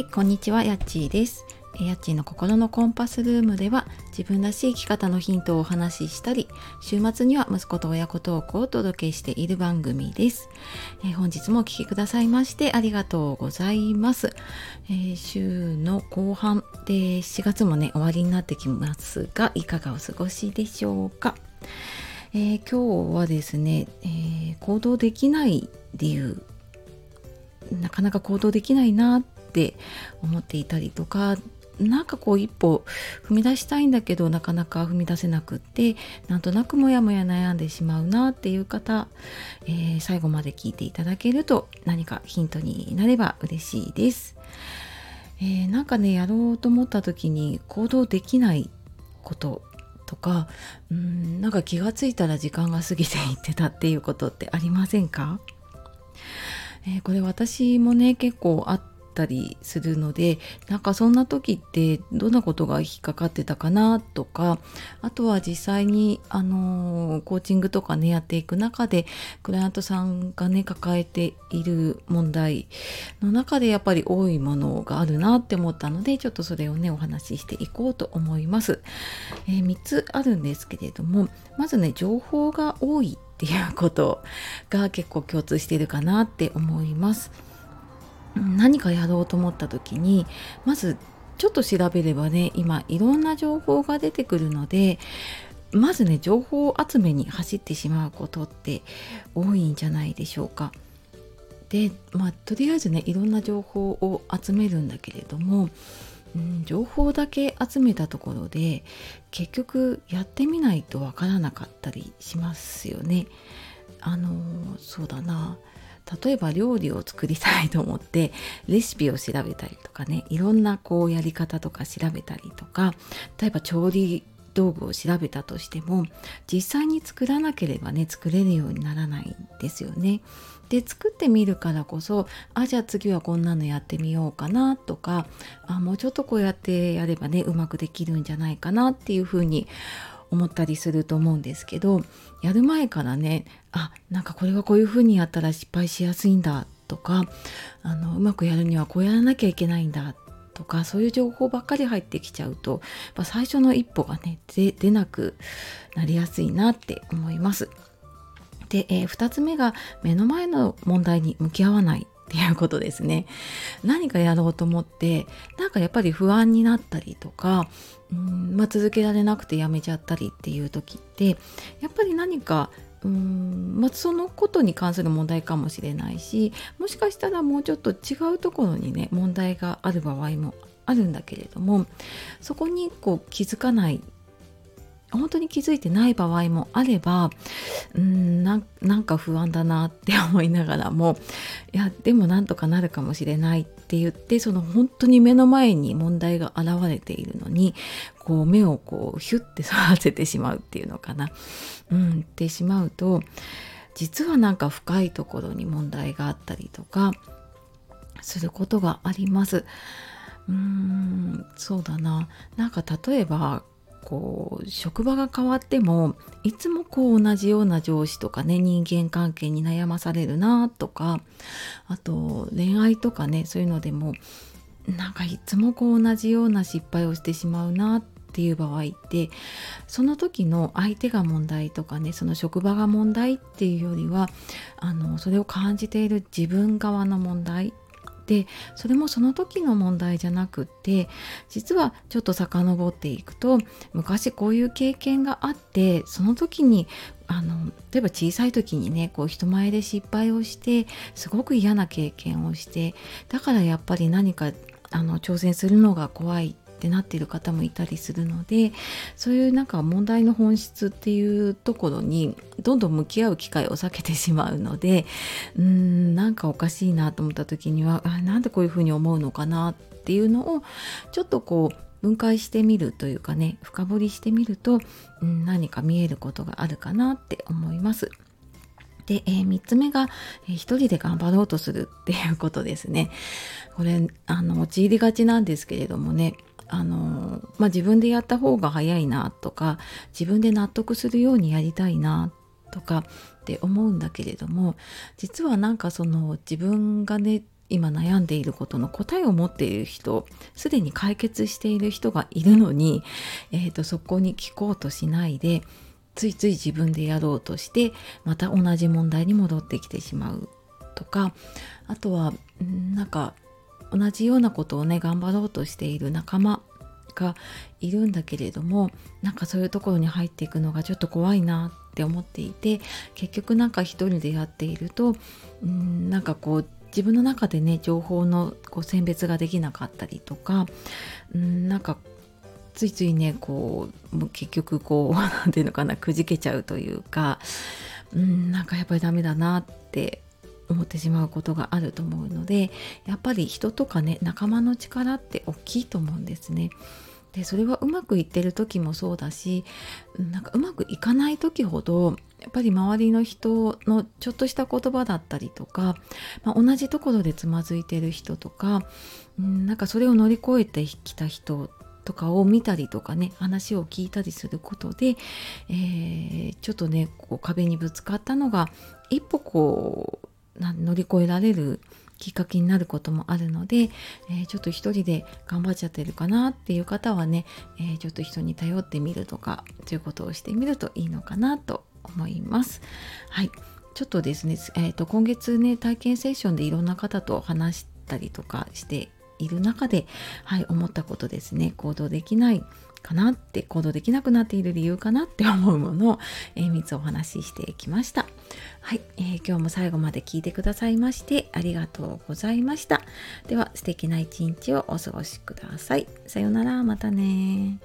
はい、こんにちは、やっちーです。やっちーの心のコンパスルームでは自分らしい生き方のヒントをお話ししたり、週末には息子と親子トークをお届けしている番組です。えー本日もお聴きくださいましてありがとうございます。えー週の後半で4月もね終わりになってきますが、いかがお過ごしでしょうか。えー今日はですね、え行動できない理由なかなか行動できないなっって思っていたりとかなんかこう一歩踏み出したいんだけどなかなか踏み出せなくってなんとなくもやもや悩んでしまうなっていう方、えー最後まで聞いていただけると何かヒントになれば嬉しいです。えーなんかねやろうと思った時に行動できないこととかうんなんか気がついたら時間が過ぎていってたっていうことってありませんか？えーこれ私もね結構あったりするのでなんかそんな時ってどんなことが引っかかってたかなとかあとは実際にあのコーチングとかねやっていく中でクライアントさんがね抱えている問題の中でやっぱり多いものがあるなって思ったのでちょっとそれをねお話ししていこうと思います。えー3つあるんですけれどもまずね情報が多いっていうことが結構共通してるかなって思います。何かやろうと思った時にまずちょっと調べればね今いろんな情報が出てくるのでまずね情報集めに走ってしまうことって多いんじゃないでしょうか。でまあとりあえずねいろんな情報を集めるんだけれども、うん、情報だけ集めたところで結局やってみないとわからなかったりしますよね。あのそうだな例えば料理を作りたいと思ってレシピを調べたりとかねいろんなこうやり方とか調べたりとか例えば調理道具を調べたとしても実際に作らなければね作れるようにならないんですよね。で作ってみるからこそあじゃあ次はこんなのやってみようかなとかあもうちょっとこうやってやればねうまくできるんじゃないかなっていうふうに思ったりすると思うんですけどやる前からねあなんかこれはこういうふうにやったら失敗しやすいんだとかあのうまくやるにはこうやらなきゃいけないんだとかそういう情報ばっかり入ってきちゃうとやっぱ最初の一歩がね出なくなりやすいなって思います。で、え2つ目が目の前の問題に向き合わないっていうことですね。何かやろうと思ってなんかやっぱり不安になったりとかうん、まあ、続けられなくてやめちゃったりっていう時ってやっぱり何かうん、まあ、そのことに関する問題かもしれないしもしかしたらもうちょっと違うところにね問題がある場合もあるんだけれどもそこにこう気づかない本当に気づいてない場合もあればうんなんなんか不安だなって思いながらもいやでもなんとかなるかもしれないって言ってその本当に目の前に問題が現れているのにこう目をこうヒュッて触らせてしまうっていうのかな。うん、ってしまうと実はなんか深いところに問題があったりとかすることがあります。うーんそうだななんか例えばこう職場が変わってもいつもこう同じような上司とかね人間関係に悩まされるなとかあと恋愛とかねそういうのでもなんかいつもこう同じような失敗をしてしまうなっていう場合ってその時の相手が問題とかねその職場が問題っていうよりはあのそれを感じている自分側の問題でそれもその時の問題じゃなくって実はちょっと遡っていくと昔こういう経験があってその時にあの例えば小さい時にねこう人前で失敗をしてすごく嫌な経験をしてだからやっぱり何かあの挑戦するのが怖いってなっている方もいたりするのでそういうなんか問題の本質っていうところにどんどん向き合う機会を避けてしまうのでうーんなんかおかしいなと思った時にはあなんでこういうふうに思うのかなっていうのをちょっとこう分解してみるというかね深掘りしてみると、うん、何か見えることがあるかなって思います。で、えー3つ目が、えー人で頑張ろうとするっていうことですね。これあの陥りがちなんですけれどもねあの、まあ、自分でやった方が早いなとか自分で納得するようにやりたいなとかって思うんだけれども実はなんかその自分がね今悩んでいることの答えを持っている人すでに解決している人がいるのに、えーと、そこに聞こうとしないでついつい自分でやろうとしてまた同じ問題に戻ってきてしまうとかあとはなんか同じようなことをね頑張ろうとしている仲間がいるんだけれどもなんかそういうところに入っていくのがちょっと怖いなって思っていて結局なんか一人でやっているとうんなんかこう自分の中でね情報のこう選別ができなかったりとかうんなんかついついねこう結局こう 何ていうのかなくじけちゃうというかうんなんかやっぱりダメだなって思ってしまうことがあると思うのでやっぱり人とかね仲間の力って大きいと思うんですね。でそれはうまくいってる時もそうだしなんかうまくいかない時ほどやっぱり周りの人のちょっとした言葉だったりとか、まあ、同じところでつまずいてる人とか、なんかそれを乗り越えてきた人とかを見たりとかね話を聞いたりすることで、えー、ちょっとねこう壁にぶつかったのが一歩こう乗り越えられるきっかけになることもあるので、えー、ちょっと一人で頑張っちゃってるかなっていう方はね、えー、ちょっと人に頼ってみるとかということをしてみるといいのかなと思います。はいちょっとですね、えーと、今月ね体験セッションでいろんな方と話したりとかしている中で、はい、思ったことですね行動できないかなって行動できなくなっている理由かなって思うものを、えー、3つお話ししてきました。はい、えー、今日も最後まで聞いてくださいましてありがとうございました。では素敵な一日をお過ごしください。さようなら、またね